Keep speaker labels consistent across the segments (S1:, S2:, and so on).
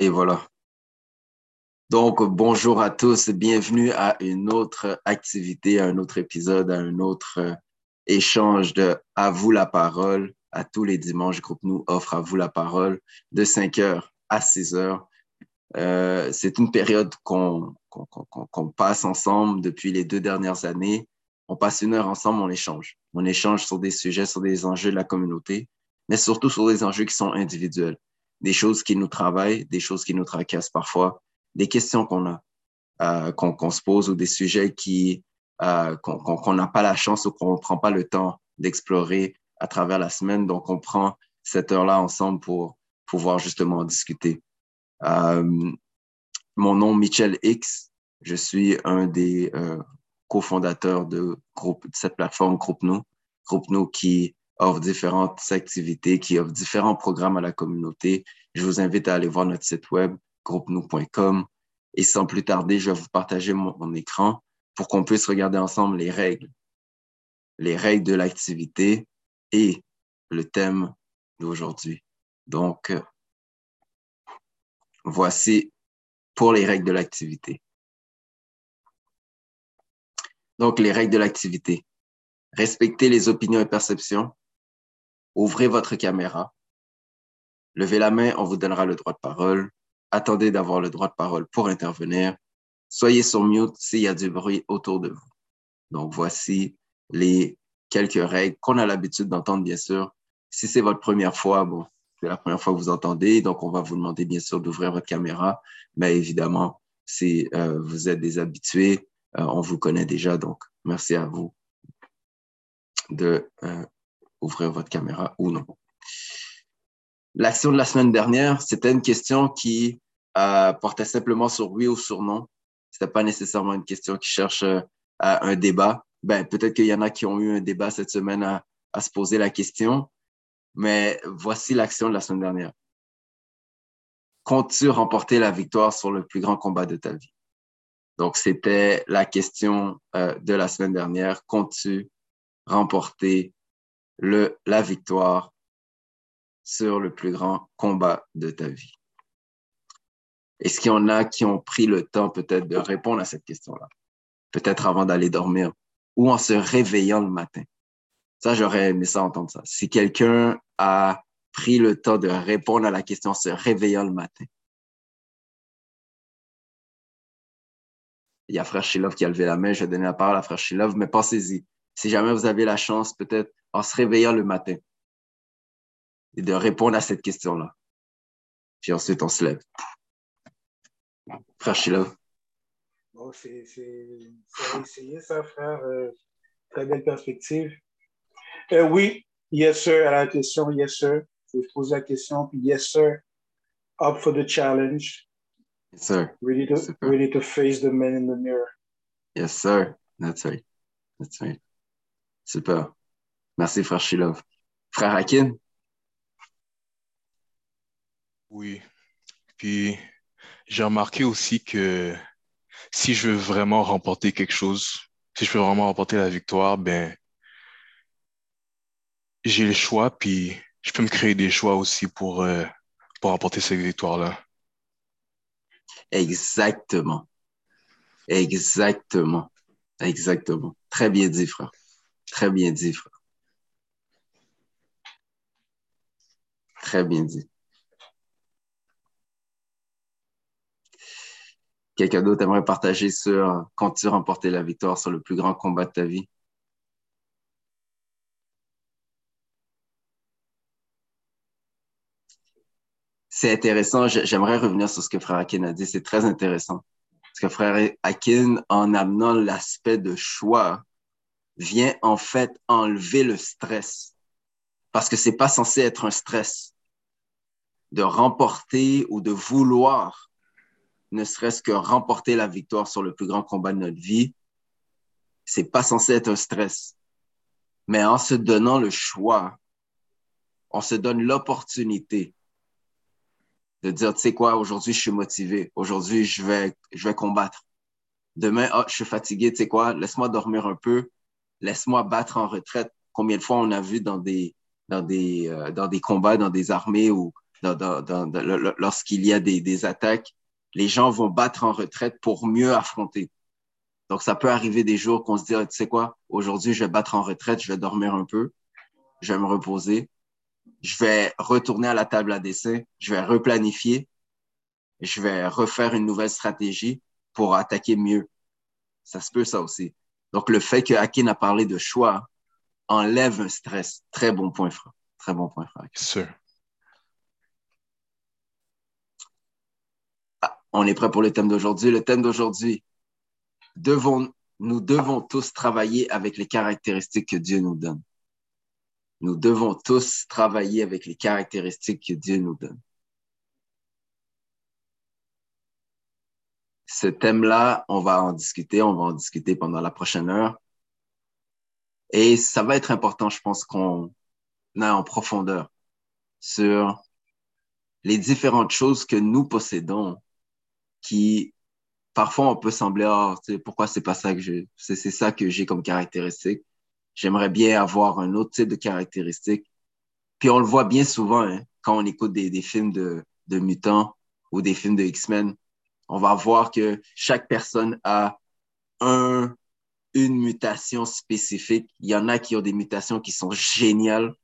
S1: Et voilà. Donc, bonjour à tous, bienvenue à une autre activité, à un autre épisode, à un autre euh, échange de À vous la parole. À tous les dimanches, Groupe Nous offre à vous la parole de 5 h à 6 h euh, c'est une période qu'on passe ensemble depuis les deux dernières années. On passe une heure ensemble, on échange. On échange sur des sujets, sur des enjeux de la communauté, mais surtout sur des enjeux qui sont individuels des choses qui nous travaillent, des choses qui nous tracassent parfois, des questions qu'on a, euh, qu'on se pose ou des sujets qui euh, qu'on n'a pas la chance ou qu'on ne prend pas le temps d'explorer à travers la semaine. Donc, on prend cette heure-là ensemble pour pouvoir justement discuter. Euh, mon nom, Michel X. Je suis un des cofondateurs de, cette plateforme. Groupe Nous qui offre différentes activités, qui offre différents programmes à la communauté. Je vous invite à aller voir notre site web, groupe-nous.com. Et sans plus tarder, je vais vous partager mon, écran pour qu'on puisse regarder ensemble les règles, les règles de l'activité et le thème d'aujourd'hui. Donc, voici pour les règles de l'activité. Donc, les règles de l'activité. Respectez les opinions et perceptions, Ouvrez votre caméra. Levez la main, on vous donnera le droit de parole. Attendez d'avoir le droit de parole pour intervenir. Soyez sur mute s'il y a du bruit autour de vous. Donc, voici les quelques règles qu'on a l'habitude d'entendre, bien sûr. Si c'est votre première fois, bon, c'est la première fois que vous entendez, donc on va vous demander, bien sûr, d'ouvrir votre caméra. Mais évidemment, si euh, vous êtes des habitués, euh, on vous connaît déjà, donc merci à vous de euh, ouvrir votre caméra ou non. L'action de la semaine dernière, c'était une question qui euh, portait simplement sur oui ou sur non. C'était pas nécessairement une question qui cherche euh, un débat. Ben, peut-être qu'il y en a qui ont eu un débat cette semaine à, à se poser la question, mais voici l'action de la semaine dernière. Comptes-tu remporter la victoire sur le plus grand combat de ta vie? Donc, c'était la question euh, de la semaine dernière. Comptes-tu remporter le, la victoire sur le plus grand combat de ta vie? Est-ce qu'il y en a qui ont pris le temps peut-être de répondre à cette question-là? Peut-être avant d'aller dormir ou en se réveillant le matin? Ça, j'aurais aimé ça entendre ça. Si quelqu'un a pris le temps de répondre à la question en se réveillant le matin. Il y a Frère Shilov qui a levé la main. Je vais donner la parole à Frère Shilov, mais pensez-y. Si jamais vous avez la chance, peut-être en se réveillant le matin et de répondre à cette question-là. Puis ensuite, on se lève. Frère Sheila.
S2: Bon, c'est essayé ça, frère. Euh, très belle perspective. Euh, oui, yes, sir, à la question, yes, sir. Je pose la question, puis yes, sir. Up for the challenge.
S1: Yes, sir.
S2: Ready to, ready to face the man in the mirror.
S1: Yes, sir. That's right. That's right. Super. Merci, frère Shilov. Frère Hakin?
S3: Oui. Puis, j'ai remarqué aussi que si je veux vraiment remporter quelque chose, si je veux vraiment remporter la victoire, ben, j'ai le choix, puis je peux me créer des choix aussi pour, euh, pour remporter cette victoire-là.
S1: Exactement. Exactement. Exactement. Très bien dit, frère. Très bien dit, frère. Très bien dit. Quelqu'un d'autre aimerait partager sur quand tu remportais la victoire sur le plus grand combat de ta vie? C'est intéressant. J'aimerais revenir sur ce que Frère Akin a dit. C'est très intéressant. Parce que Frère Akin, en amenant l'aspect de choix, vient en fait enlever le stress. Parce que c'est pas censé être un stress de remporter ou de vouloir, ne serait-ce que remporter la victoire sur le plus grand combat de notre vie, c'est pas censé être un stress. Mais en se donnant le choix, on se donne l'opportunité de dire, tu sais quoi, aujourd'hui, je suis motivé. Aujourd'hui, je vais, je vais combattre. Demain, oh, je suis fatigué, tu sais quoi, laisse-moi dormir un peu. Laisse-moi battre en retraite. Combien de fois on a vu dans des, dans des, euh, dans des combats, dans des armées où lorsqu'il y a des, attaques, les gens vont battre en retraite pour mieux affronter. Donc, ça peut arriver des jours qu'on se dit, tu sais quoi, aujourd'hui, je vais battre en retraite, je vais dormir un peu, je vais me reposer, je vais retourner à la table à dessin, je vais replanifier, je vais refaire une nouvelle stratégie pour attaquer mieux. Ça se peut, ça aussi. Donc, le fait que Akin a parlé de choix enlève un stress. Très bon point, frère. Très bon point, frère.
S3: Sûr.
S1: On est prêt pour le thème d'aujourd'hui. Le thème d'aujourd'hui, nous devons tous travailler avec les caractéristiques que Dieu nous donne. Nous devons tous travailler avec les caractéristiques que Dieu nous donne. Ce thème-là, on va en discuter, on va en discuter pendant la prochaine heure. Et ça va être important, je pense, qu'on a en profondeur sur les différentes choses que nous possédons qui parfois on peut sembler oh, pourquoi c'est pas ça que je c'est ça que j'ai comme caractéristique. J'aimerais bien avoir un autre type de caractéristique. Puis on le voit bien souvent hein, quand on écoute des, des films de, de mutants ou des films de X-Men on va voir que chaque personne a un une mutation spécifique. Il y en a qui ont des mutations qui sont géniales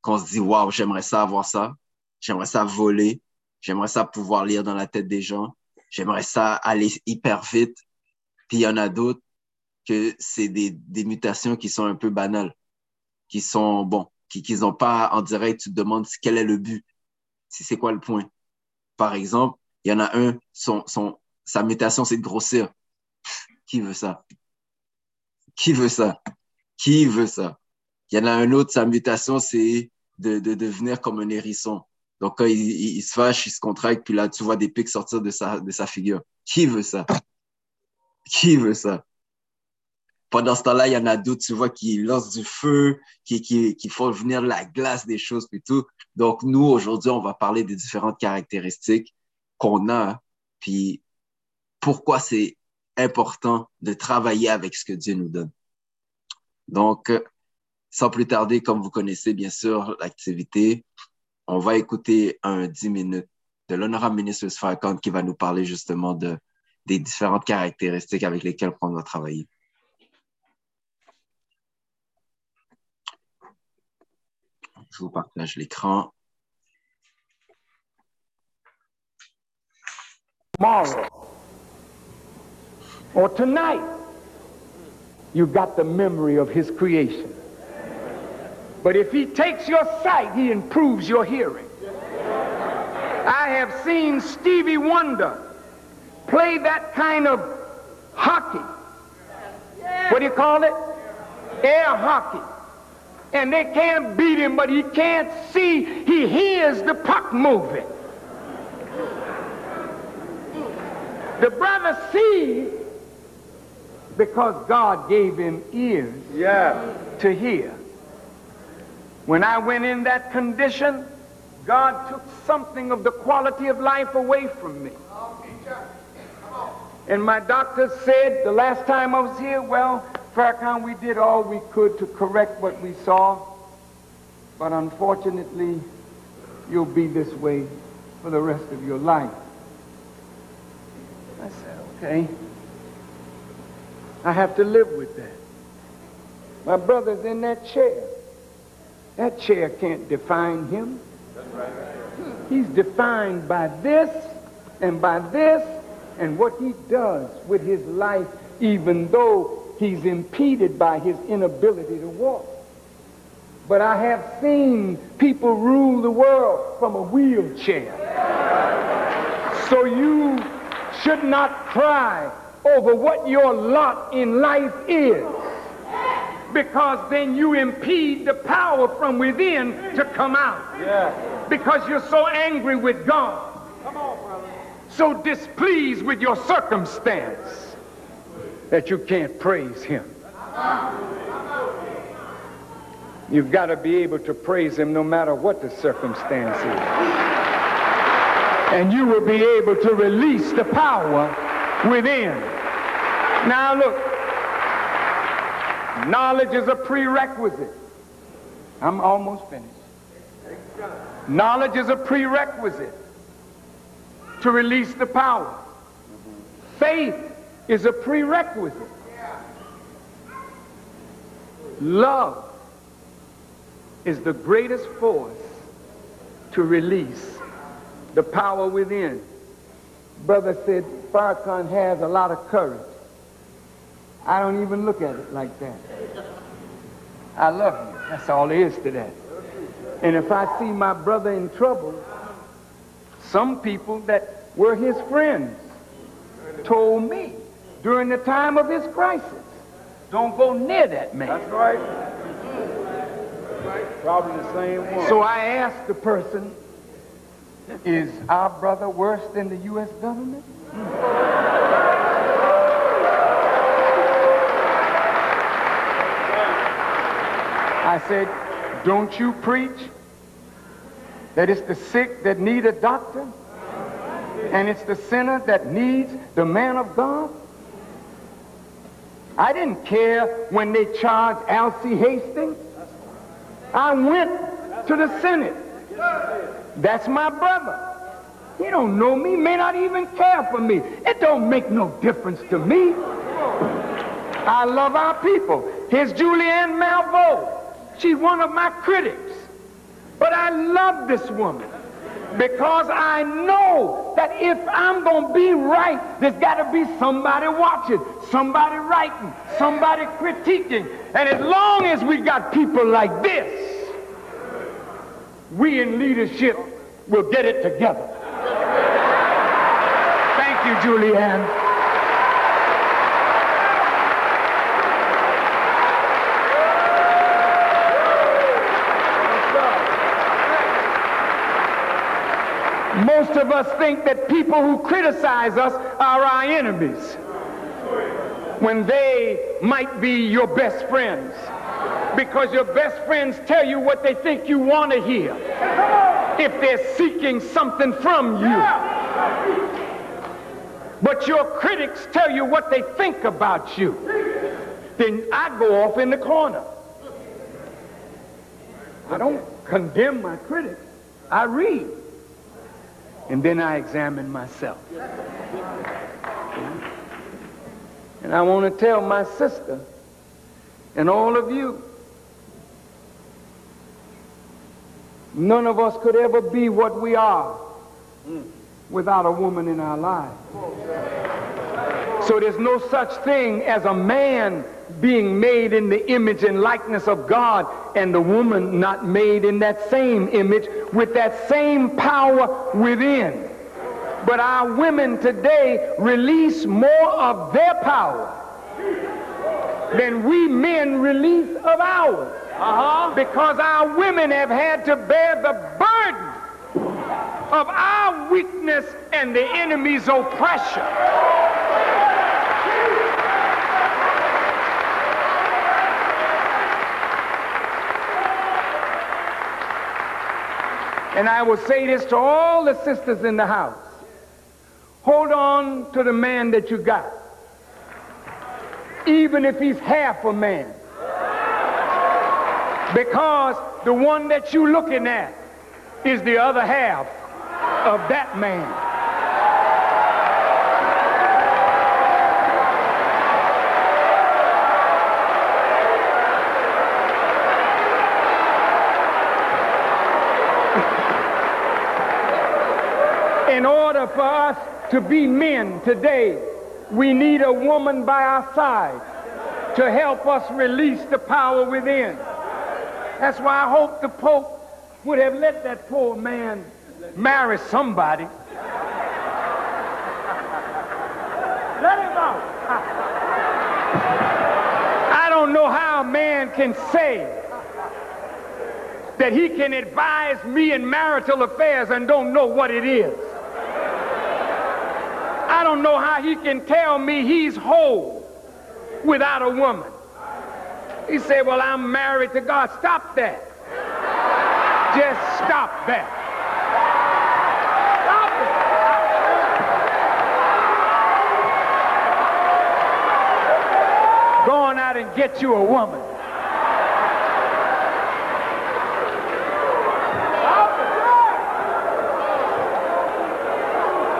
S1: qu'on se dit waouh j'aimerais ça avoir ça. J'aimerais ça voler j'aimerais ça pouvoir lire dans la tête des gens j'aimerais ça aller hyper vite. Puis il y en a d'autres que c'est des, des mutations qui sont un peu banales, qui sont, bon, qui n'ont pas en direct, tu te demandes quel est le but, si c'est quoi le point. Par exemple, il y en a un, son, son, sa mutation, c'est de grossir. Qui veut ça? Qui veut ça? Qui veut ça? Il y en a un autre, sa mutation, c'est de, de devenir comme un hérisson. Donc, quand il, se fâche, il se contracte, puis là, tu vois des pics sortir de sa, de sa figure. Qui veut ça? Qui veut ça? Pendant ce temps-là, il y en a d'autres, tu vois, qui lancent du feu, qui, qui, qui font venir la glace des choses, puis tout. Donc, nous, aujourd'hui, on va parler des différentes caractéristiques qu'on a, puis pourquoi c'est important de travailler avec ce que Dieu nous donne. Donc, sans plus tarder, comme vous connaissez bien sûr l'activité, on va écouter un 10 minutes de l'honorable ministre Farrakhan qui va nous parler justement de, des différentes caractéristiques avec lesquelles on va travailler. Je vous partage l'écran.
S4: Tomorrow or tonight, you got the memory of his creation. But if he takes your sight, he improves your hearing. I have seen Stevie Wonder play that kind of hockey. What do you call it? Air hockey. And they can't beat him, but he can't see. He hears the puck moving. The brother sees because God gave him ears yeah. to hear. When I went in that condition, God took something of the quality of life away from me. And my doctor said the last time I was here, well, Farrakhan, we did all we could to correct what we saw, but unfortunately, you'll be this way for the rest of your life. I said, okay. I have to live with that. My brother's in that chair. That chair can't define him. He's defined by this and by this and what he does with his life, even though he's impeded by his inability to walk. But I have seen people rule the world from a wheelchair. So you should not cry over what your lot in life is because then you impede the power from within to come out. Yeah. Because you're so angry with God. Come on. So displeased with your circumstance that you can't praise Him. You've got to be able to praise Him no matter what the circumstance is. And you will be able to release the power within. Now, look, Knowledge is a prerequisite. I'm almost finished. Knowledge is a prerequisite to release the power. Faith is a prerequisite. Love is the greatest force to release the power within. Brother said Farrakhan has a lot of courage. I don't even look at it like that. I love you. That's all there is to that. And if I see my brother in trouble, some people that were his friends told me during the time of his crisis, don't go near that man.
S5: That's right. Probably the same one.
S4: So I asked the person, is our brother worse than the U.S. government? I said, don't you preach that it's the sick that need a doctor and it's the sinner that needs the man of God? I didn't care when they charged Alcee Hastings. I went to the Senate. That's my brother. He don't know me, may not even care for me. It don't make no difference to me. I love our people. Here's Julianne Malveaux. She's one of my critics. But I love this woman because I know that if I'm going to be right, there's got to be somebody watching, somebody writing, somebody critiquing. And as long as we got people like this, we in leadership will get it together. Thank you, Julianne. Most of us think that people who criticize us are our enemies when they might be your best friends. Because your best friends tell you what they think you want to hear if they're seeking something from you. But your critics tell you what they think about you. Then I go off in the corner. I don't condemn my critics. I read. And then I examine myself. And I want to tell my sister and all of you, none of us could ever be what we are without a woman in our lives. So there's no such thing as a man being made in the image and likeness of God and the woman not made in that same image with that same power within. But our women today release more of their power than we men release of ours. Uh-huh. Because our women have had to bear the burden of our weakness and the enemy's oppression. And I will say this to all the sisters in the house. Hold on to the man that you got. Even if he's half a man. Because the one that you're looking at is the other half of that man. in order for us to be men today, we need a woman by our side to help us release the power within. That's why I hope the Pope would have let that poor man marry somebody. Let him out. I don't know how a man can say that he can advise me in marital affairs and don't know what it is. I don't know how he can tell me he's whole without a woman. He said, Well, I'm married to God. Stop that. Just stop that. Stop it. Going out and get you a woman.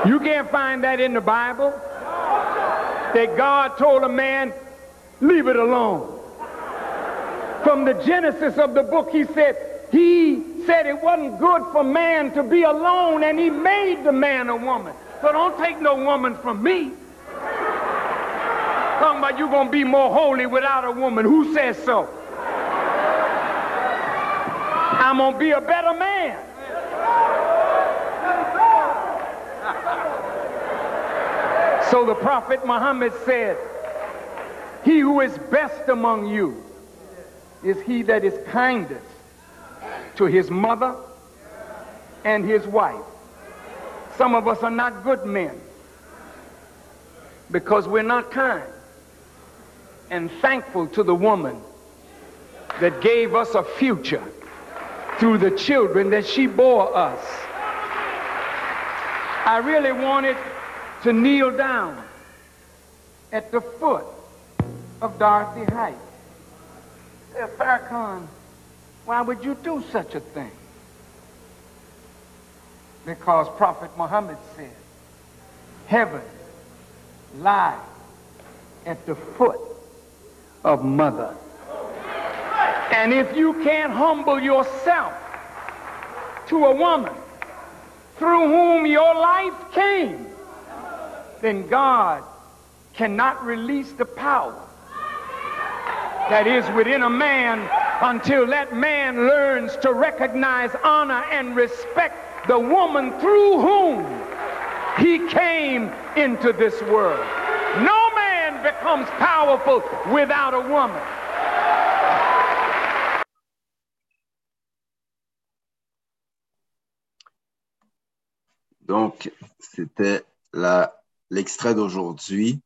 S4: You can't find that in the Bible. That God told a man, leave it alone. From the genesis of the book, he said, he said it wasn't good for man to be alone, and he made the man a woman. So don't take no woman from me. Talking about you going to be more holy without a woman. Who says so? I'm going to be a better man. So the Prophet Muhammad said, He who is best among you is he that is kindest to his mother and his wife. Some of us are not good men because we're not kind and thankful to the woman that gave us a future through the children that she bore us. I really wanted to kneel down at the foot of Dorothy Heights. Say, Farrakhan, why would you do such a thing? Because Prophet Muhammad said, heaven lies at the foot of mother. And if you can't humble yourself to a woman through whom your life came, then God cannot release the power that is within a man until that man learns to recognize, honor, and respect the woman through whom he came into this world. No man becomes powerful without a woman.
S1: Donc, c'était l'extrait d'aujourd'hui.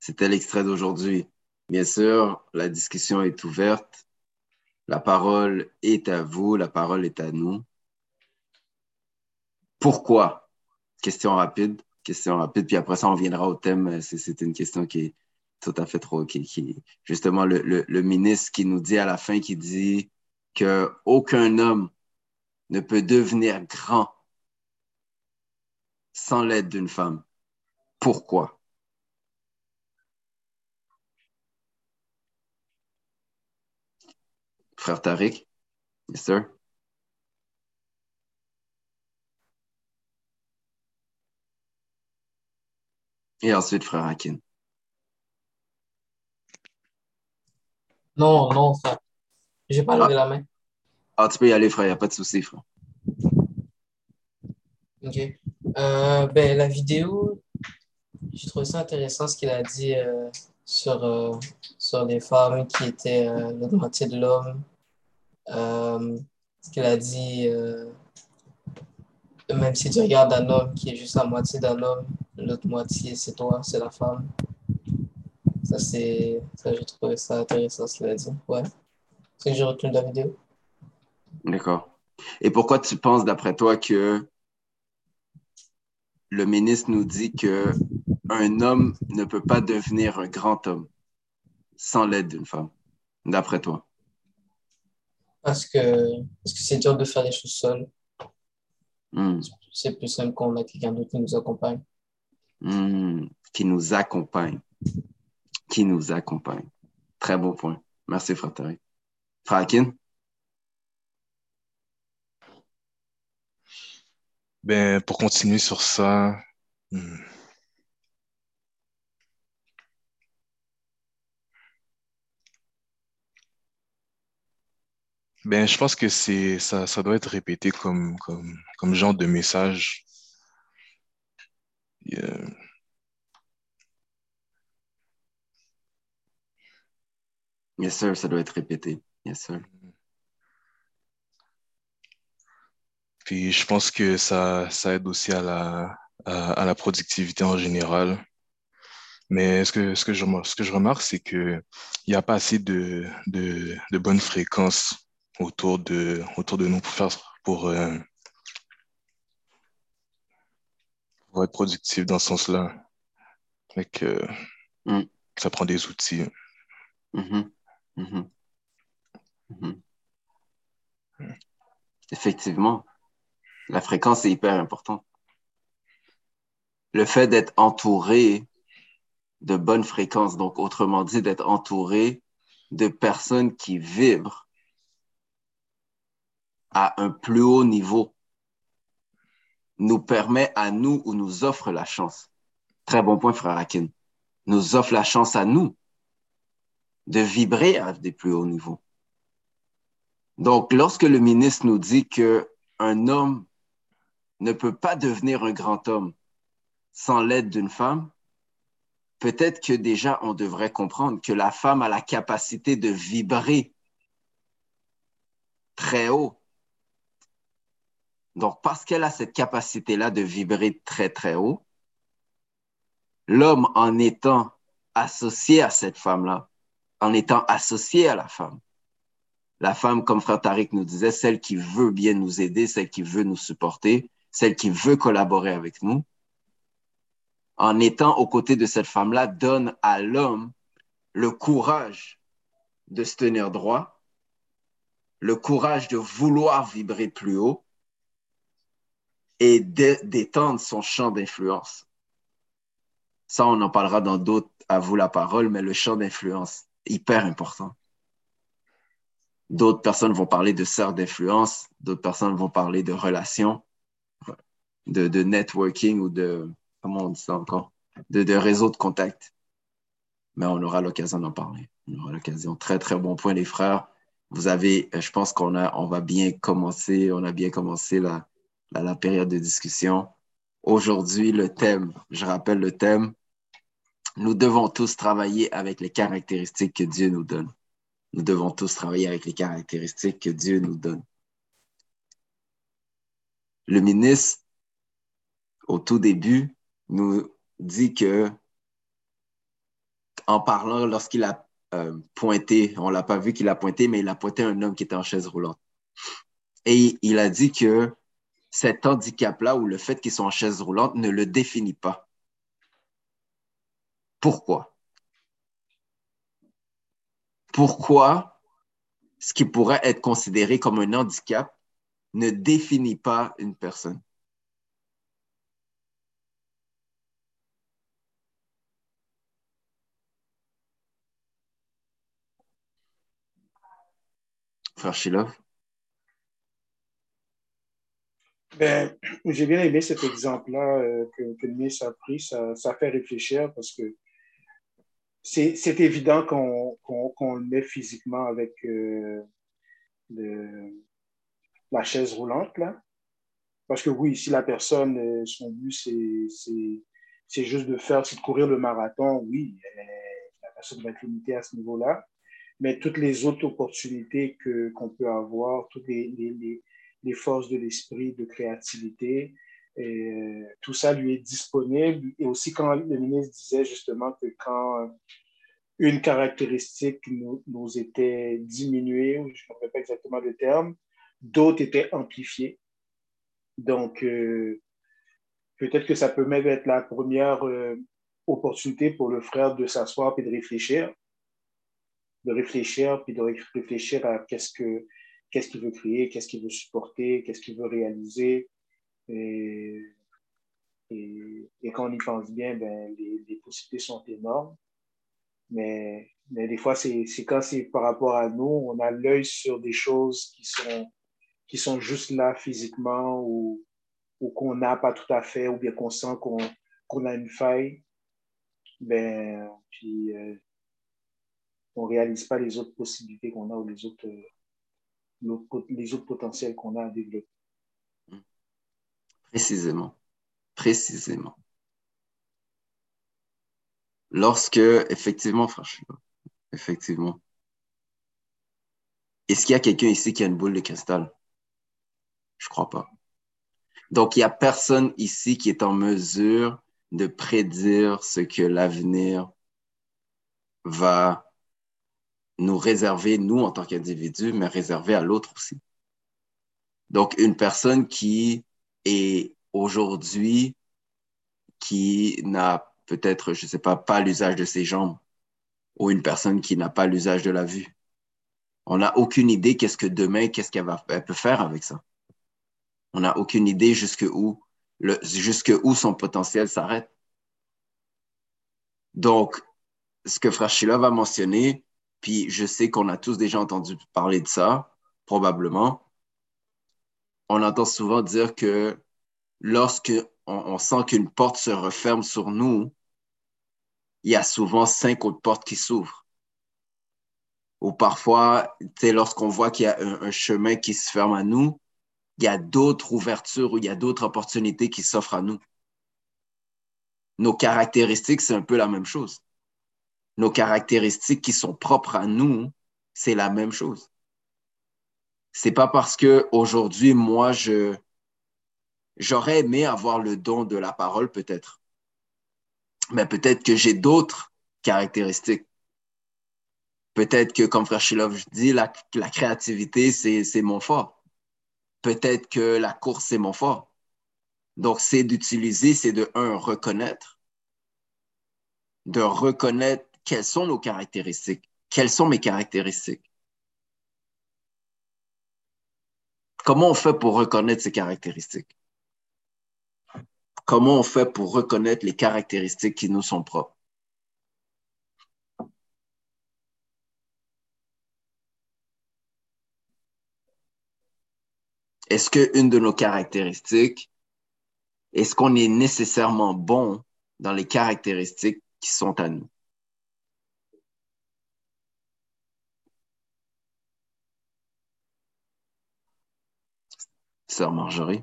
S1: C'était l'extrait d'aujourd'hui. Bien sûr, la discussion est ouverte. La parole est à vous, la parole est à nous. Pourquoi? Question rapide, question rapide, puis après ça, on viendra au thème. C'est une question qui est tout à fait trop, qui, justement le, ministre qui nous dit à la fin, qui dit que aucun homme ne peut devenir grand sans l'aide d'une femme. Pourquoi? Frère Tariq? Yes, sir. Et ensuite, frère Hakin.
S5: Non, non, frère. J'ai pas levé
S1: Ah.
S5: la main.
S1: Ah, tu peux y aller, frère, il n'y a pas de souci, frère.
S5: Ok. Euh, ben, la vidéo, j'ai trouvé ça intéressant ce qu'il a dit euh, sur, euh, sur les femmes qui étaient euh, l'autre moitié de l'homme. Ce qu'il a dit, même si tu regardes un homme qui est juste la moitié d'un homme, l'autre moitié c'est toi, c'est la femme. Ça, c'est, ça, j'ai trouvé ça intéressant ce qu'il a dit. Ouais. C'est ce que j'ai retenu la vidéo?
S1: D'accord. Et pourquoi tu penses, d'après toi, que le ministre nous dit que un homme ne peut pas devenir un grand homme sans l'aide d'une femme, d'après toi?
S5: Parce que, parce que c'est dur de faire les choses seul.
S1: Hmm.
S5: C'est plus simple quand on a quelqu'un d'autre qui nous accompagne.
S1: Hmm. Qui nous accompagne. Qui nous accompagne. Très beau point. Merci, frère Hakin?
S3: Ben, pour continuer sur ça, hmm, ben, je pense que c'est ça, ça doit être répété comme, comme, comme genre de message. Euh,
S1: Yes, sir, ça doit être répété. Yes, sir.
S3: Puis je pense que ça, ça aide aussi à la, à, à la productivité en général. Mais ce que, ce que je, ce que je remarque, c'est que il n'y a pas assez de, de, de bonnes fréquences autour de, autour de nous pour faire, pour, euh, pour être productif dans ce sens-là.
S1: Mm.
S3: ça prend des outils.
S1: Mhm. Mhm. Mhm. Effectivement, la fréquence est hyper importante. le fait d'être entouré de bonnes fréquences, donc autrement dit, d'être entouré de personnes qui vibrent à un plus haut niveau, nous permet à nous ou nous offre la chance. Très bon point, frère Akin. Nous offre la chance à nous de vibrer à des plus hauts niveaux. Donc, lorsque le ministre nous dit que un homme ne peut pas devenir un grand homme sans l'aide d'une femme, peut-être que déjà on devrait comprendre que la femme a la capacité de vibrer très haut. Donc, parce qu'elle a cette capacité-là de vibrer très, très haut, l'homme, en étant associé à cette femme-là, en étant associé à la femme, la femme, comme frère Tariq nous disait, celle qui veut bien nous aider, celle qui veut nous supporter, celle qui veut collaborer avec nous, en étant aux côtés de cette femme-là, donne à l'homme le courage de se tenir droit, le courage de vouloir vibrer plus haut et d'étendre son champ d'influence. Ça, on en parlera dans d'autres, à vous la parole, mais le champ d'influence, hyper important. D'autres personnes vont parler de sœurs d'influence, d'autres personnes vont parler de relations, de, networking ou de, comment on dit encore, de, réseau de contact. Mais on aura l'occasion d'en parler. On aura l'occasion. Très, très bon point, les frères. Vous avez, je pense qu'on a, on va bien commencer, on a bien commencé la, la, période de discussion. Aujourd'hui, le thème, je rappelle le thème, nous devons tous travailler avec les caractéristiques que Dieu nous donne. Nous devons tous travailler avec les caractéristiques que Dieu nous donne. Le ministre, au tout début, nous dit que, en parlant, lorsqu'il a euh, pointé, on l'a pas vu qu'il a pointé, mais il a pointé un homme qui était en chaise roulante. Et il a dit que cet handicap-là ou le fait qu'il soit en chaise roulante ne le définit pas. Pourquoi? Pourquoi ce qui pourrait être considéré comme un handicap ne définit pas une personne? Frère Shilov?
S2: Ben, j'ai bien aimé cet exemple-là euh, que, que ministre a pris. Ça, ça fait réfléchir parce que c'est évident qu'on qu le met physiquement avec euh, le, la chaise roulante, là. Parce que oui, si la personne, euh, son but, c'est juste de faire, c'est de courir le marathon, oui, la personne va être limitée à ce niveau-là. Mais toutes les autres opportunités qu'on peut avoir, toutes les, les, les forces de l'esprit, de créativité, euh, tout ça lui est disponible. Et aussi quand le ministre disait justement que quand une caractéristique nous, était diminuée, je ne rappelle pas exactement le terme, d'autres étaient amplifiées. Donc, euh, peut-être que ça peut même être la première euh, opportunité pour le frère de s'asseoir et de réfléchir, de réfléchir, puis de réfléchir à qu'est-ce que qu'est-ce qu'il veut créer, qu'est-ce qu'il veut supporter, qu'est-ce qu'il veut réaliser. Et, et, et, quand on y pense bien, ben, les, les possibilités sont énormes. Mais, mais des fois, c'est quand c'est par rapport à nous, on a l'œil sur des choses qui sont, qui sont juste là physiquement ou, ou qu'on n'a pas tout à fait, ou bien qu'on sent qu'on qu'on a une faille. Ben, puis, euh, on réalise pas les autres possibilités qu'on a ou les autres, les autres potentiels qu'on a à développer.
S1: Précisément. Précisément. Lorsque, effectivement, franchement, effectivement. Est-ce qu'il y a quelqu'un ici qui a une boule de cristal? Je crois pas. Donc, il n'y a personne ici qui est en mesure de prédire ce que l'avenir va nous réserver, nous, en tant qu'individus, mais réserver à l'autre aussi. Donc, une personne qui est aujourd'hui, qui n'a peut-être, je ne sais pas, pas l'usage de ses jambes, ou une personne qui n'a pas l'usage de la vue. On n'a aucune idée qu'est-ce que demain, qu'est-ce qu'elle elle peut faire avec ça. On n'a aucune idée jusqu'où jusque où son potentiel s'arrête. Donc, ce que Frère Sheila va mentionner, puis je sais qu'on a tous déjà entendu parler de ça, probablement. On entend souvent dire que lorsque on, sent qu'une porte se referme sur nous, il y a souvent cinq autres portes qui s'ouvrent. Ou parfois, lorsqu'on voit qu'il y a un, chemin qui se ferme à nous, il y a d'autres ouvertures ou il y a d'autres opportunités qui s'offrent à nous. Nos caractéristiques, c'est un peu la même chose. Nos caractéristiques qui sont propres à nous, c'est la même chose. C'est pas parce que aujourd'hui, moi, je, j'aurais aimé avoir le don de la parole, peut-être. Mais peut-être que j'ai d'autres caractéristiques. Peut-être que, comme Frère Shilov dit, la, la créativité, c'est mon fort. Peut-être que la course, c'est mon fort. Donc, c'est d'utiliser, c'est de, un, reconnaître, de reconnaître quelles sont nos caractéristiques, quelles sont mes caractéristiques? Comment on fait pour reconnaître ces caractéristiques? Comment on fait pour reconnaître les caractéristiques qui nous sont propres? Est-ce qu'une de nos caractéristiques, est-ce qu'on est nécessairement bon dans les caractéristiques qui sont à nous? Marjorie?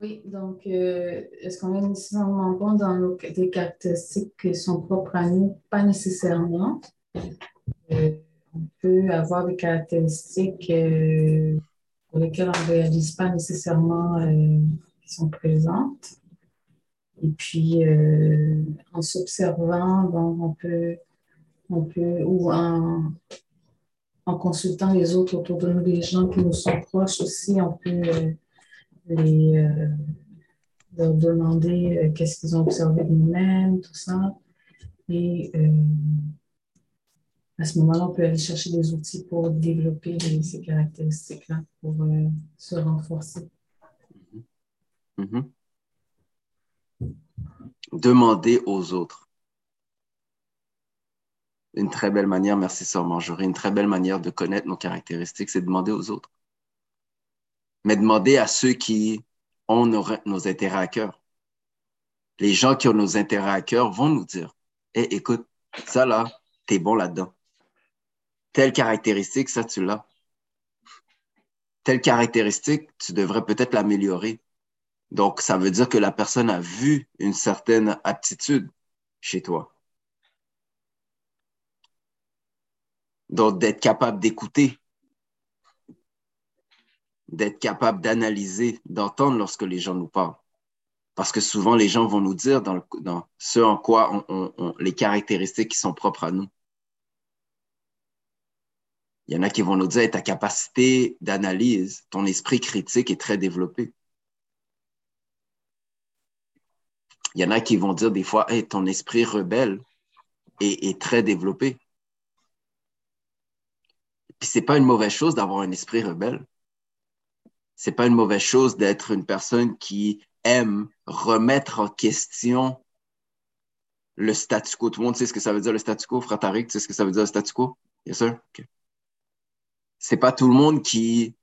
S6: Oui, donc, euh, est-ce qu'on est nécessairement bon dans nos, des caractéristiques qui sont propres à nous? Pas nécessairement? Euh, on peut avoir des caractéristiques euh, pour lesquelles on ne réalise pas nécessairement qui sont présentes. Et puis, en s'observant, on peut, on peut, ou en, en consultant les autres autour de nous, les gens qui nous sont proches aussi, on peut les, euh, leur demander euh, qu'est-ce qu'ils ont observé de nous-mêmes, tout ça. Et euh, à ce moment-là, on peut aller chercher des outils pour développer ces caractéristiques-là, pour se renforcer.
S1: Mm-hmm. Demander aux autres. Une très belle manière, merci Sœur Marjorie, une très belle manière de connaître nos caractéristiques, c'est demander aux autres mais demander à ceux qui ont nos, intérêts à cœur. Les gens qui ont nos intérêts à cœur vont nous dire, hey, écoute, ça là, t'es bon là-dedans. Telle caractéristique, ça, tu l'as. Telle caractéristique, tu devrais peut-être l'améliorer. Donc, ça veut dire que la personne a vu une certaine aptitude chez toi. Donc, d'être capable d'écouter d'être capable d'analyser, d'entendre lorsque les gens nous parlent. Parce que souvent, les gens vont nous dire dans, ce en quoi les caractéristiques qui sont propres à nous. Il y en a qui vont nous dire ta capacité d'analyse, ton esprit critique est très développé. Il y en a qui vont dire des fois ton esprit rebelle est très développé. Puis c'est pas une mauvaise chose d'avoir un esprit rebelle c'est pas une mauvaise chose d'être une personne qui aime remettre en question le statu quo. Tout le monde sait ce que ça veut dire le statu quo. Frère tu sais ce que ça veut dire le statu quo? Bien sûr. C'est pas tout le monde qui,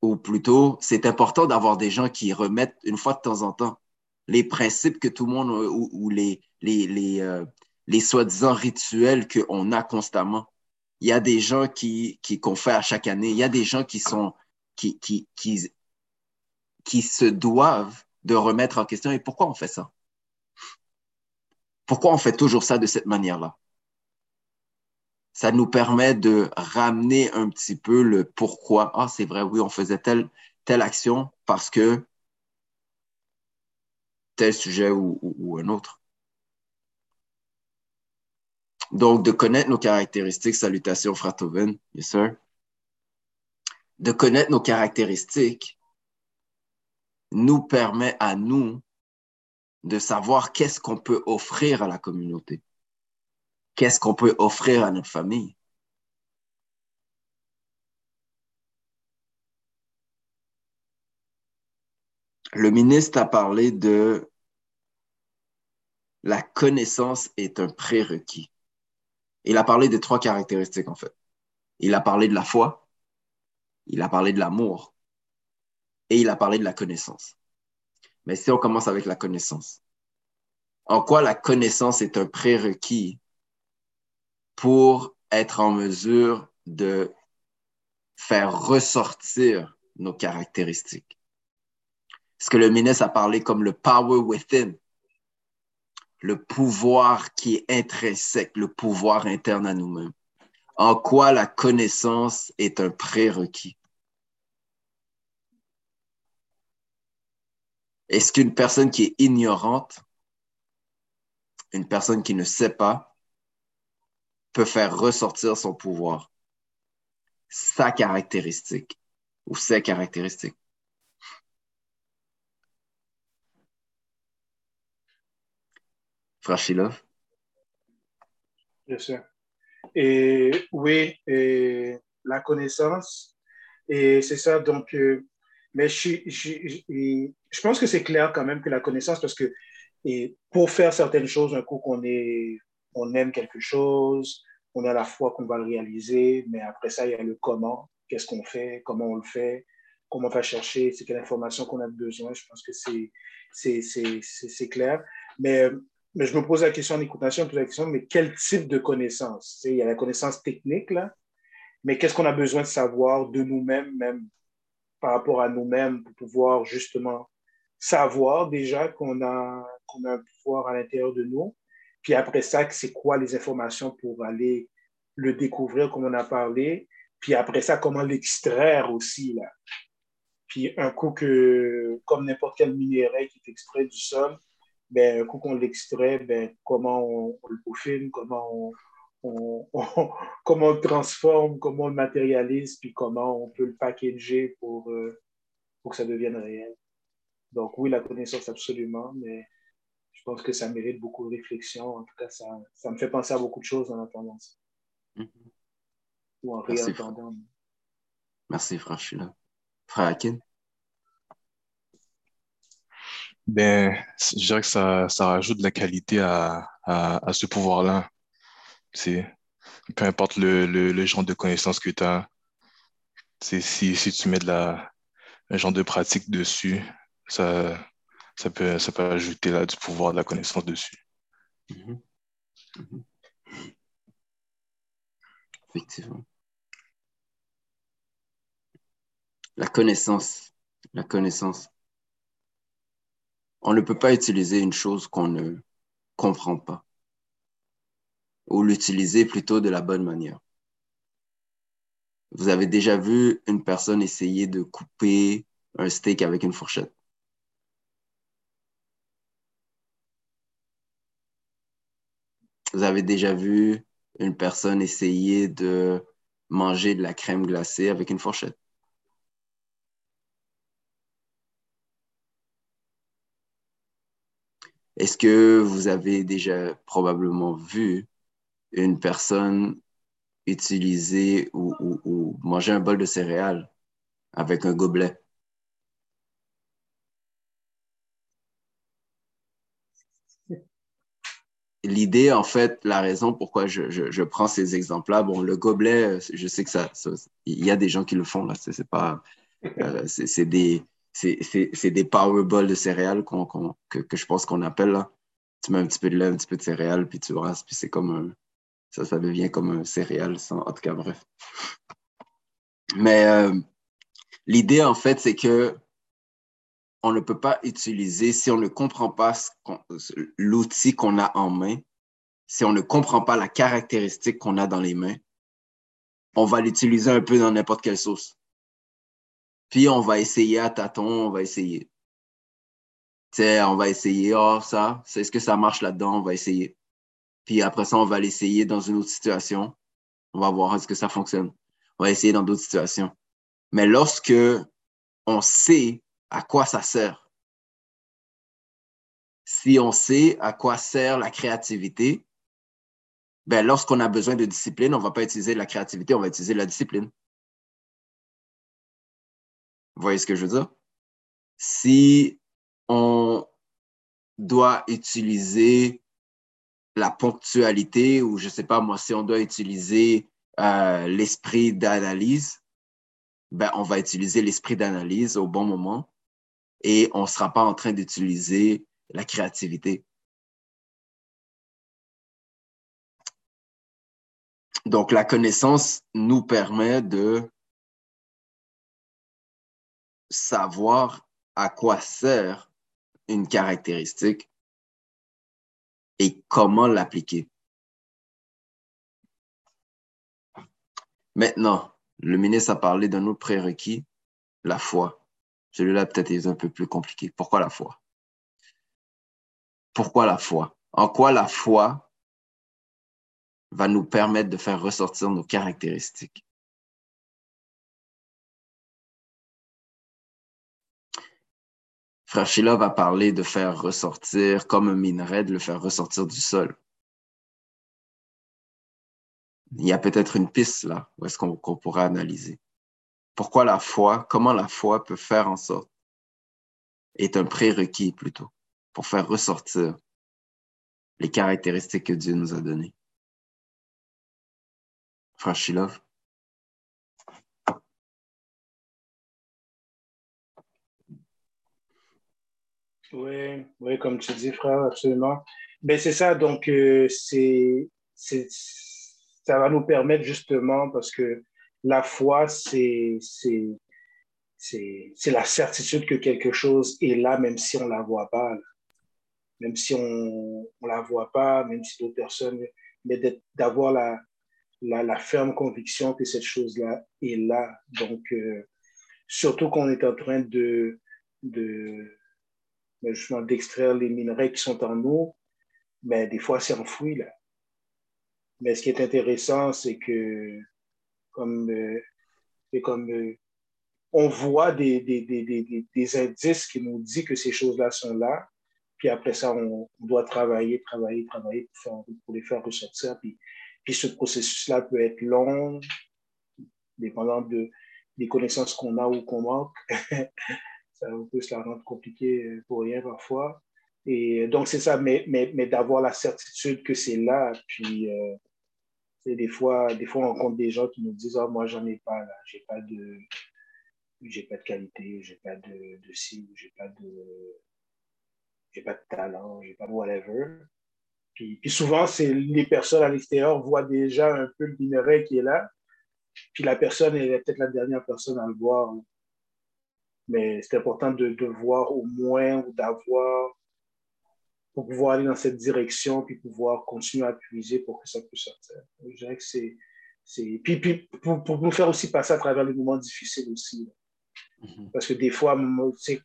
S1: ou plutôt, c'est important d'avoir des gens qui remettent une fois de temps en temps les principes que tout le monde, ou, les, les, les, euh, les soi-disant rituels qu'on a constamment. Il y a des gens qui, qui, qu'on fait à chaque année. Il y a des gens qui sont qui, qui, qui, qui se doivent de remettre en question. Et pourquoi on fait ça? Pourquoi on fait toujours ça de cette manière-là? Ça nous permet de ramener un petit peu le pourquoi. Ah, c'est vrai, oui, on faisait telle, telle action parce que tel sujet ou, ou, un autre. Donc, de connaître nos caractéristiques, salutations, Fratoven, yes sir de connaître nos caractéristiques nous permet à nous de savoir qu'est-ce qu'on peut offrir à la communauté, qu'est-ce qu'on peut offrir à notre famille. le ministre a parlé de la connaissance est un prérequis. Il a parlé de trois caractéristiques, en fait. Il a parlé de la foi, il a parlé de l'amour et il a parlé de la connaissance. Mais si on commence avec la connaissance, en quoi la connaissance est un prérequis pour être en mesure de faire ressortir nos caractéristiques? Ce que le ministre a parlé comme le power within, le pouvoir qui est intrinsèque, le pouvoir interne à nous-mêmes. En quoi la connaissance est un prérequis? Est-ce qu'une personne qui est ignorante, une personne qui ne sait pas, peut faire ressortir son pouvoir, sa caractéristique ou ses caractéristiques? Frachilov?
S2: Bien sûr. Et oui, et la connaissance, et c'est ça, donc, euh, mais je, je, je, pense que c'est clair quand même que la connaissance, parce que et pour faire certaines choses, un coup qu'on est, on aime quelque chose, on a la foi qu'on va le réaliser, mais après ça, il y a le comment, qu'est-ce qu'on fait, comment on le fait, comment on va chercher, c'est quelle information qu'on a besoin. Je pense que c'est clair. Mais mais je me pose la question en écoutant je me pose la question, mais quel type de connaissance? Il y a la connaissance technique, là, mais qu'est-ce qu'on a besoin de savoir de nous-mêmes, même par rapport à nous-mêmes, pour pouvoir justement savoir déjà qu'on a, qu'on a un pouvoir à l'intérieur de nous? Puis après ça, c'est quoi les informations pour aller le découvrir, comme on a parlé? Puis après ça, comment l'extraire aussi, là? Puis un coup que, comme n'importe quel minerai qui est extrait du sol, ben, un coup qu'on l'extrait, ben, comment on, le peaufine, comment on, comment on le transforme, comment on le matérialise, puis comment on peut le packager pour, euh, pour que ça devienne réel. Donc oui, la connaissance absolument, mais je pense que ça mérite beaucoup de réflexion. En tout cas, ça, ça me fait penser à beaucoup de choses en attendant ça. Mm-hmm. Ou en réentendant.
S1: Merci, frère là. Frère Akin?
S3: Ben, je dirais que ça, ça rajoute de la qualité à, à, à ce pouvoir-là. Peu importe le, le, le, genre de connaissance que tu as, si, si tu mets de la, un genre de pratique dessus, ça, ça, peut, ça peut ajouter là, du pouvoir de la connaissance dessus. Mm-hmm. Mm-hmm.
S1: Effectivement. La connaissance. La connaissance on ne peut pas utiliser une chose qu'on ne comprend pas ou l'utiliser plutôt de la bonne manière. Vous avez déjà vu une personne essayer de couper un steak avec une fourchette? Vous avez déjà vu une personne essayer de manger de la crème glacée avec une fourchette? Est-ce que vous avez déjà probablement vu une personne utiliser ou, manger un bol de céréales avec un gobelet? L'idée, en fait, la raison pourquoi je, prends ces exemples-là, bon, le gobelet, je sais que ça, il y a des gens qui le font, là, c'est pas, euh, c'est des, c'est des power balls de céréales que, que, je pense qu'on appelle là. Tu mets un petit peu de lait, un petit peu de céréales, puis tu brasses, puis c'est comme un, ça, ça devient comme un céréal, sans, en tout cas, bref. Mais euh, l'idée, en fait, c'est que on ne peut pas utiliser, si on ne comprend pas l'outil qu'on a en main, si on ne comprend pas la caractéristique qu'on a dans les mains, on va l'utiliser un peu dans n'importe quelle sauce. Puis on va essayer à tâtons, on va essayer. sais, on va essayer, oh, ça, c'est ce que ça marche là-dedans, on va essayer. Puis après ça, on va l'essayer dans une autre situation. On va voir est-ce que ça fonctionne. On va essayer dans d'autres situations. Mais lorsque on sait à quoi ça sert, si on sait à quoi sert la créativité, ben lorsqu'on a besoin de discipline, on ne va pas utiliser la créativité, on va utiliser la discipline. Vous voyez ce que je veux dire? Si on doit utiliser la ponctualité ou je sais pas moi, si on doit utiliser euh, l'esprit d'analyse, ben, on va utiliser l'esprit d'analyse au bon moment et on ne sera pas en train d'utiliser la créativité. Donc, la connaissance nous permet de savoir à quoi sert une caractéristique et comment l'appliquer. Maintenant, le ministre a parlé d'un autre prérequis, la foi. Celui-là peut-être est un peu plus compliqué. Pourquoi la foi? Pourquoi la foi? En quoi la foi va nous permettre de faire ressortir nos caractéristiques? Frère Sheila va parler de faire ressortir, comme un minerai, de le faire ressortir du sol. Il y a peut-être une piste là, où est-ce qu'on pourrait analyser. Pourquoi la foi, comment la foi peut faire en sorte, est un prérequis plutôt, pour faire ressortir les caractéristiques que Dieu nous a données. Frère Shilov.
S2: Oui, oui, comme tu dis, frère, absolument. Ben, c'est ça, donc euh, c'est, ça va nous permettre justement, parce que la foi, c'est, c'est, c'est, la certitude que quelque chose est là, même si on ne la voit pas. Même si on ne la voit pas, même si d'autres personnes, mais d'avoir la, la, la, ferme conviction que cette chose-là est là. Donc, euh, surtout qu'on est en train de, de justement d'extraire les minerais qui sont en eau, mais des fois c'est enfoui là. Mais ce qui est intéressant, c'est que comme, euh, comme euh, on voit des, des, des, des, indices qui nous disent que ces choses-là sont là, puis après ça, on, doit travailler, travailler, travailler pour, pour les faire ressortir. Puis, puis ce processus-là peut être long, dépendant de, des connaissances qu'on a ou qu'on manque. ça peut se la rendre compliqué euh, pour rien parfois. Et donc, c'est ça, mais, mais, mais d'avoir la certitude que c'est là. Puis, euh, des, fois, des fois, on rencontre des gens qui nous disent Ah, moi, j'en ai pas, là. J'ai pas de. J'ai pas de qualité, j'ai pas de, de ci, j'ai pas de. J'ai pas de talent, j'ai pas de whatever. Puis, puis souvent, c'est les personnes à l'extérieur voient déjà un peu le minerai qui est là. Puis la personne est peut-être la dernière personne à le voir. Mais c'est important de, de, voir au moins ou d'avoir pour pouvoir aller dans cette direction puis pouvoir continuer à puiser pour que ça puisse sortir. Je dirais que c'est. c'est... Puis, puis pour, pour, nous faire aussi passer à travers les moments difficiles aussi. Mm-hmm. Parce que des fois, tu sais,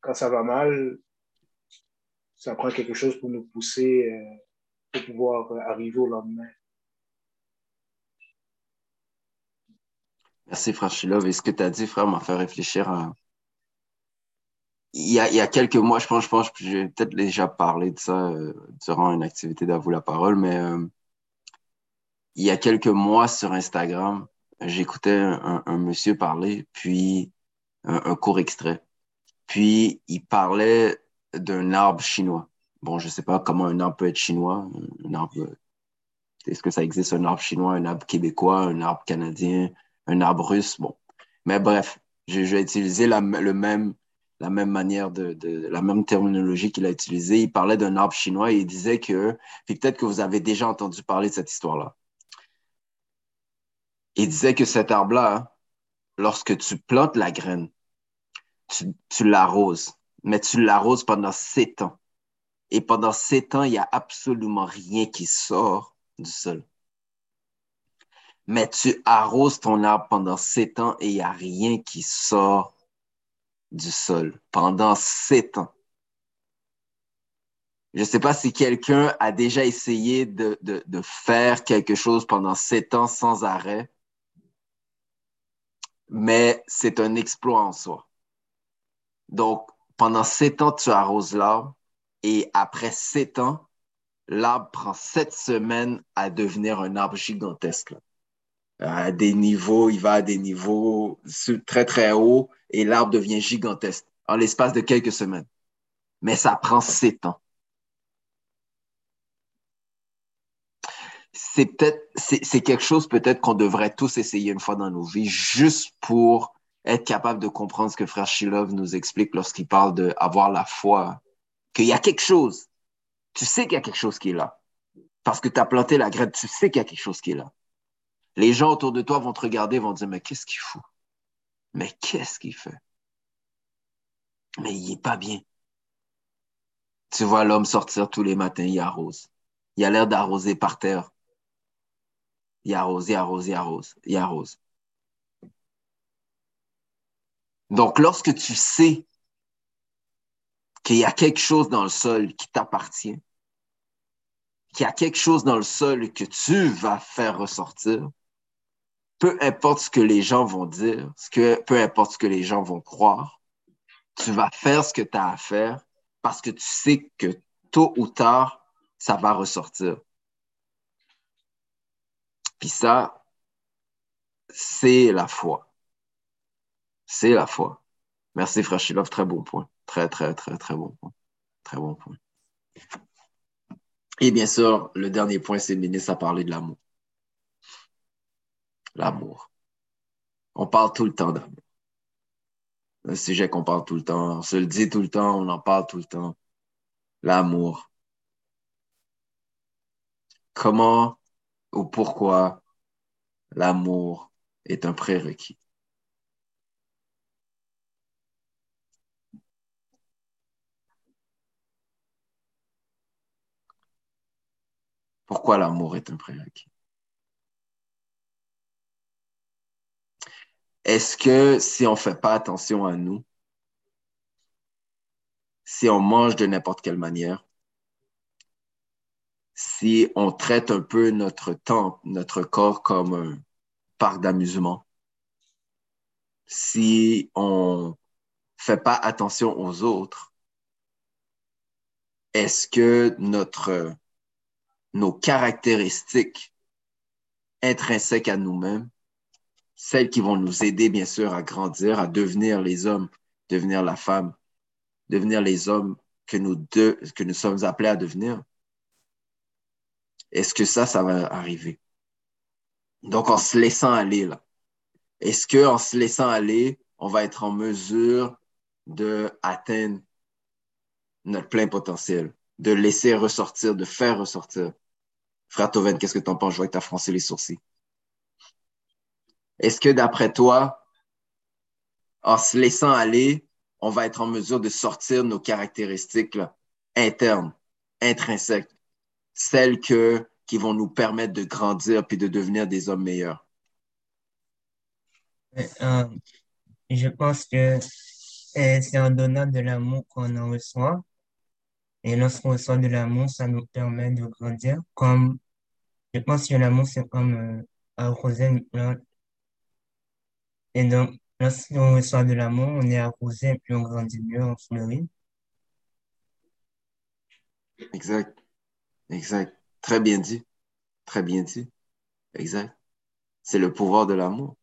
S2: quand ça va mal, ça prend quelque chose pour nous pousser euh, pour pouvoir arriver au lendemain.
S1: Merci, frère Shilov. Et ce que tu as dit, frère, m'a fait réfléchir à, il y, a, il y a quelques mois, je pense, je pense, j'ai peut-être déjà parlé de ça euh, durant une activité d'Avoue la parole, mais euh, il y a quelques mois sur Instagram, j'écoutais un, monsieur parler, puis un, court extrait. Puis il parlait d'un arbre chinois. Bon, je sais pas comment un arbre peut être chinois. Un arbre, est-ce que ça existe un arbre chinois, un arbre québécois, un arbre canadien, un arbre russe? Bon. Mais bref, je, je vais utiliser le même la même manière de, la même terminologie qu'il a utilisée. Il parlait d'un arbre chinois et il disait que, puis peut-être que vous avez déjà entendu parler de cette histoire-là. Il disait que cet arbre-là, lorsque tu plantes la graine, tu, tu l'arroses, mais tu l'arroses pendant sept ans. Et pendant sept ans, il n'y a absolument rien qui sort du sol. Mais tu arroses ton arbre pendant sept ans et il n'y a rien qui sort du sol pendant sept ans. Je ne sais pas si quelqu'un a déjà essayé de, faire quelque chose pendant sept ans sans arrêt, mais c'est un exploit en soi. Donc, pendant sept ans, tu arroses l'arbre et après sept ans, l'arbre prend sept semaines à devenir un arbre gigantesque. À des niveaux, il va à des niveaux très, très hauts et l'arbre devient gigantesque en l'espace de quelques semaines. mais ça prend sept ans. C'est peut-être, c'est quelque chose peut-être qu'on devrait tous essayer une fois dans nos vies, juste pour être capable de comprendre ce que Frère Shilov nous explique lorsqu'il parle d'avoir la foi, qu'il y a quelque chose. Tu sais qu'il y a quelque chose qui est là. Parce que tu as planté la graine, tu sais qu'il y a quelque chose qui est là. Les gens autour de toi vont te regarder, vont te dire, mais qu'est-ce qu'il fout? Mais qu'est-ce qu'il fait? Mais il est pas bien. Tu vois l'homme sortir tous les matins, il arrose. Il a l'air d'arroser par terre. Il arrose, il arrose, il arrose, il arrose. Donc, lorsque tu sais qu'il y a quelque chose dans le sol qui t'appartient, qu'il y a quelque chose dans le sol que tu vas faire ressortir, peu importe ce que les gens vont dire, peu importe ce que les gens vont croire, tu vas faire ce que tu as à faire parce que tu sais que tôt ou tard, ça va ressortir. Puis ça, c'est la foi. C'est la foi. Merci, frère Shilov. Très bon point. Très, très, très, très bon point. Très bon point. Et bien sûr, le dernier point, c'est ministre a parlé de l'amour. L'amour. On parle tout le temps d'amour. Un sujet qu'on parle tout le temps. On se le dit tout le temps, on en parle tout le temps. L'amour. Comment ou pourquoi l'amour est un prérequis? Pourquoi l'amour est un prérequis? Est-ce que si on ne fait pas attention à nous, si on mange de n'importe quelle manière, si on traite un peu notre temps, notre corps comme un parc d'amusement, si on ne fait pas attention aux autres, est-ce que nos caractéristiques intrinsèques à nous-mêmes, celles qui vont nous aider, bien sûr, à grandir, à devenir les hommes, devenir la femme, devenir les hommes que nous, deux, que nous sommes appelés à devenir. Est-ce que ça, ça va arriver? Donc, en se laissant aller, est-ce qu'en se laissant aller, on va être en mesure d'atteindre notre plein potentiel, de laisser ressortir, de faire ressortir? Frère Toven, qu'est-ce que tu en penses? Je vois que tu as froncé les sourcils. Est-ce que d'après toi, en se laissant aller, on va être en mesure de sortir nos caractéristiques internes, intrinsèques, celles que, qui vont nous permettre de grandir puis de devenir des hommes meilleurs?
S7: Euh, je pense que euh, c'est en donnant de l'amour qu'on en reçoit. Et lorsqu'on reçoit de l'amour, ça nous permet de grandir. Comme, je pense que l'amour, c'est comme euh, arroser une plante. Et donc, lorsqu'on reçoit de l'amour, on est arrosé et puis on grandit mieux, on fleurit.
S1: Exact. Exact. Très bien dit. Très bien dit. Exact. C'est le pouvoir de l'amour.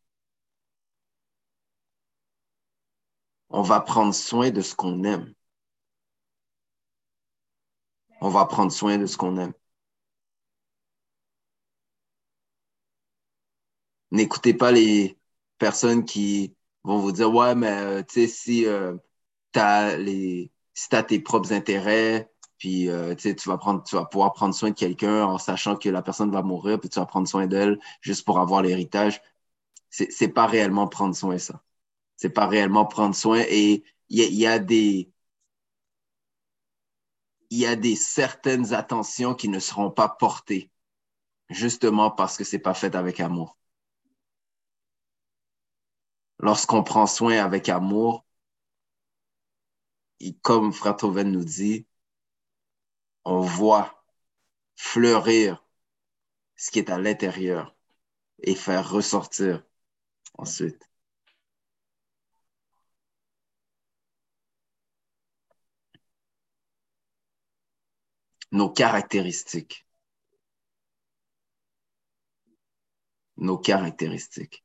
S1: On va prendre soin de ce qu'on aime on va prendre soin de ce qu'on aime. N'écoutez pas les personnes qui vont vous dire Ouais, mais euh, tu sais, si euh, tu as, les, si tes propres intérêts, puis euh, tu vas prendre, tu vas pouvoir prendre soin de quelqu'un en sachant que la personne va mourir, puis tu vas prendre soin d'elle juste pour avoir l'héritage. C'est, pas réellement prendre soin, ça. C'est pas réellement prendre soin. Et il y, a des il y a des certaines attentions qui ne seront pas portées, justement parce que c'est pas fait avec amour. Lorsqu'on prend soin avec amour, comme Frère nous dit, on voit fleurir ce qui est à l'intérieur et faire ressortir ensuite. nos caractéristiques. Nos caractéristiques.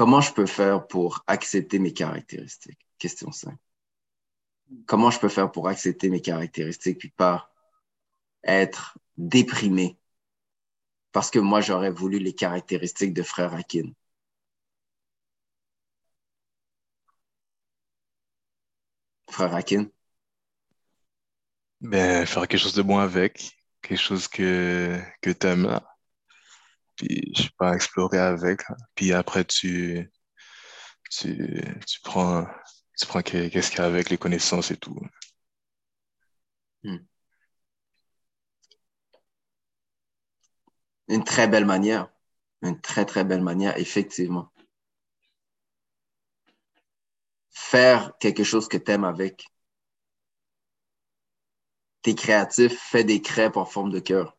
S1: Comment je peux faire pour accepter mes caractéristiques? Question 5. Comment je peux faire pour accepter mes caractéristiques puis pas être déprimé? Parce que moi, j'aurais voulu les caractéristiques de frère Akin. Frère Akin?
S3: Ben, faire quelque chose de bon avec, quelque chose que, que tu aimes. Puis, je sais pas, explorer avec. Puis après, tu, tu, tu prends, tu prends qu'est-ce qu'il y a avec les connaissances et tout.
S1: Hmm. Une très belle manière. Une très, très belle manière, effectivement. Faire quelque chose que tu aimes avec. T'es créatif, fais des crêpes en forme de cœur.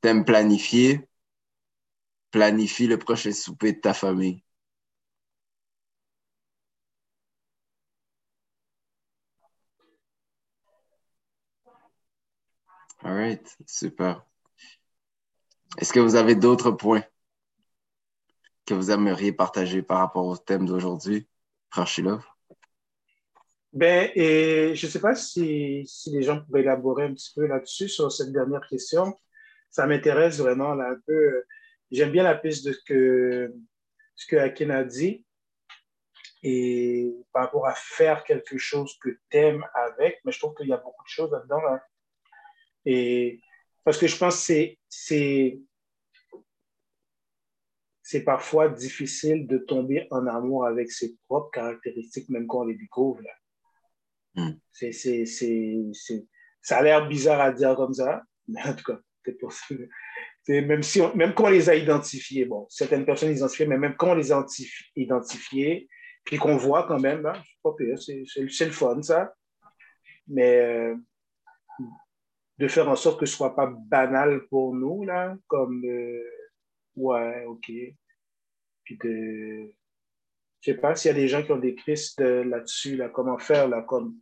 S1: T'aimes planifier, planifie le prochain souper de ta famille. All right, super. Est-ce que vous avez d'autres points que vous aimeriez partager par rapport au thème d'aujourd'hui, Franchilov?
S2: Ben, et je ne sais pas si, si, les gens pourraient élaborer un petit peu là-dessus, sur cette dernière question. Ça m'intéresse vraiment là, un peu. J'aime bien la piste de ce que, ce que Akin a dit. Et par rapport à faire quelque chose que tu aimes avec, mais je trouve qu'il y a beaucoup de choses là-dedans. Là. Et parce que je pense que c'est c'est parfois difficile de tomber en amour avec ses propres caractéristiques, même quand on les découvre. Là. Mm. C'est, c'est, c'est, ça a l'air bizarre à dire comme ça, mais en tout cas, Même, si même quand on les a identifiés, bon, certaines personnes les identifiées, mais même quand on les a identifiés, puis qu'on voit quand même, hein, c'est, c'est, le fun, ça. Mais euh, de faire en sorte que ce soit pas banal pour nous, là, comme, ouais, OK. Puis de, je sais pas s'il y a des gens qui ont des pistes euh, là-dessus, là, comment faire, là, comme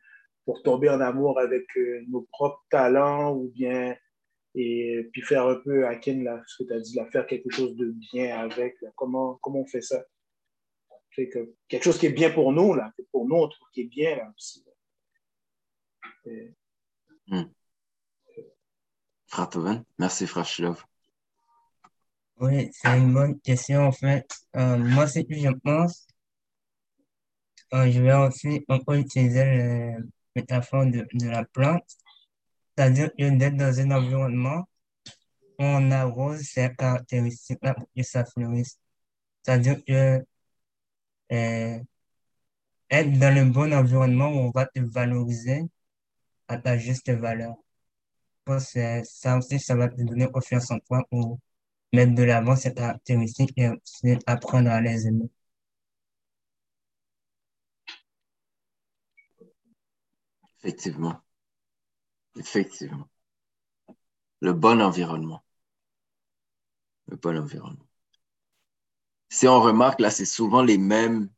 S2: pour tomber en amour avec euh, nos propres talents ou bien, et puis faire un peu, Akin, là, ce que tu as dit, là, faire quelque chose de bien avec, là, comment, comment on fait ça? C'est que, quelque chose qui est bien pour nous, là, pour nous, on trouve qui est bien, là, aussi. Et,
S1: hmm. Merci frère Shilov.
S7: Oui, c'est une bonne question en fait. Euh, moi, ce que je pense, euh, je vais aussi encore utiliser la métaphore de, de la plante, c'est-à-dire d'être dans un environnement où on arrose ces caractéristiques-là pour que ça fleurisse. C'est-à-dire que euh, être dans le bon environnement où on va te valoriser à ta juste valeur ça aussi, ça va te donner confiance en toi pour mettre de l'avant cette caractéristique et apprendre à les aimer.
S1: Effectivement. Effectivement. Le bon environnement. Le bon environnement. Si on remarque, là, c'est souvent les mêmes,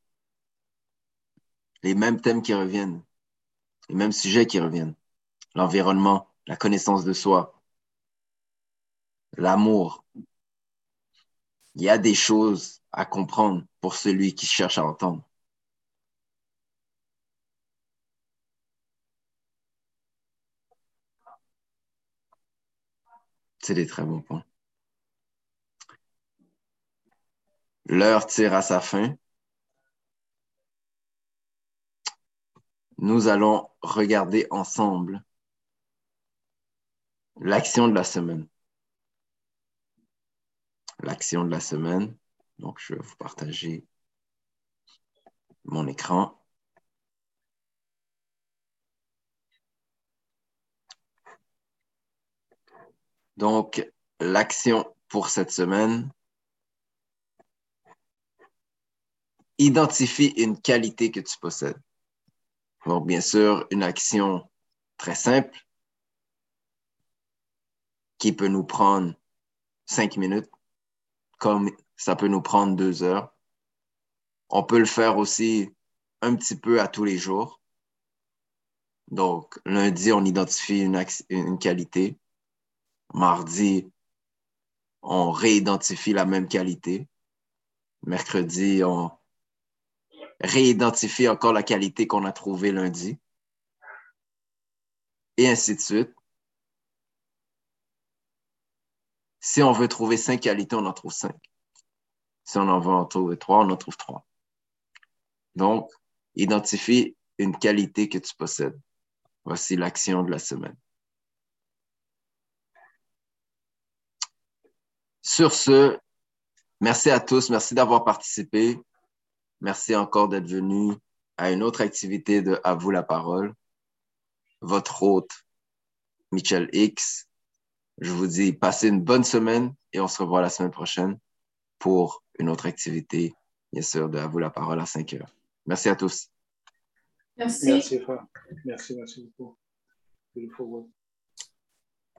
S1: les mêmes thèmes qui reviennent, les mêmes sujets qui reviennent. L'environnement, la connaissance de soi, l'amour. Il y a des choses à comprendre pour celui qui cherche à entendre. C'est des très bons points. L'heure tire à sa fin. Nous allons regarder ensemble L'action de la semaine. L'action de la semaine. Donc, je vais vous partager mon écran. Donc, l'action pour cette semaine. Identifie une qualité que tu possèdes. Donc, bien sûr, une action très simple, qui peut nous prendre cinq minutes, comme ça peut nous prendre deux heures. On peut le faire aussi un petit peu à tous les jours. Donc, lundi, on identifie une, une qualité. Mardi, on réidentifie la même qualité. Mercredi, on réidentifie encore la qualité qu'on a trouvée lundi. Et ainsi de suite. Si on veut trouver cinq qualités, on en trouve cinq. Si on en veut en trouver trois, on en trouve trois. Donc, identifie une qualité que tu possèdes. Voici l'action de la semaine. Sur ce, merci à tous, merci d'avoir participé. Merci encore d'être venu à une autre activité de À vous la parole. Votre hôte, Michel X. Je vous dis, passez une bonne semaine et on se revoit la semaine prochaine pour une autre activité, bien sûr, de À vous la parole à 5 heures. Merci à tous.
S6: Merci.
S2: Merci, frère. Merci, merci beaucoup. Beautiful work.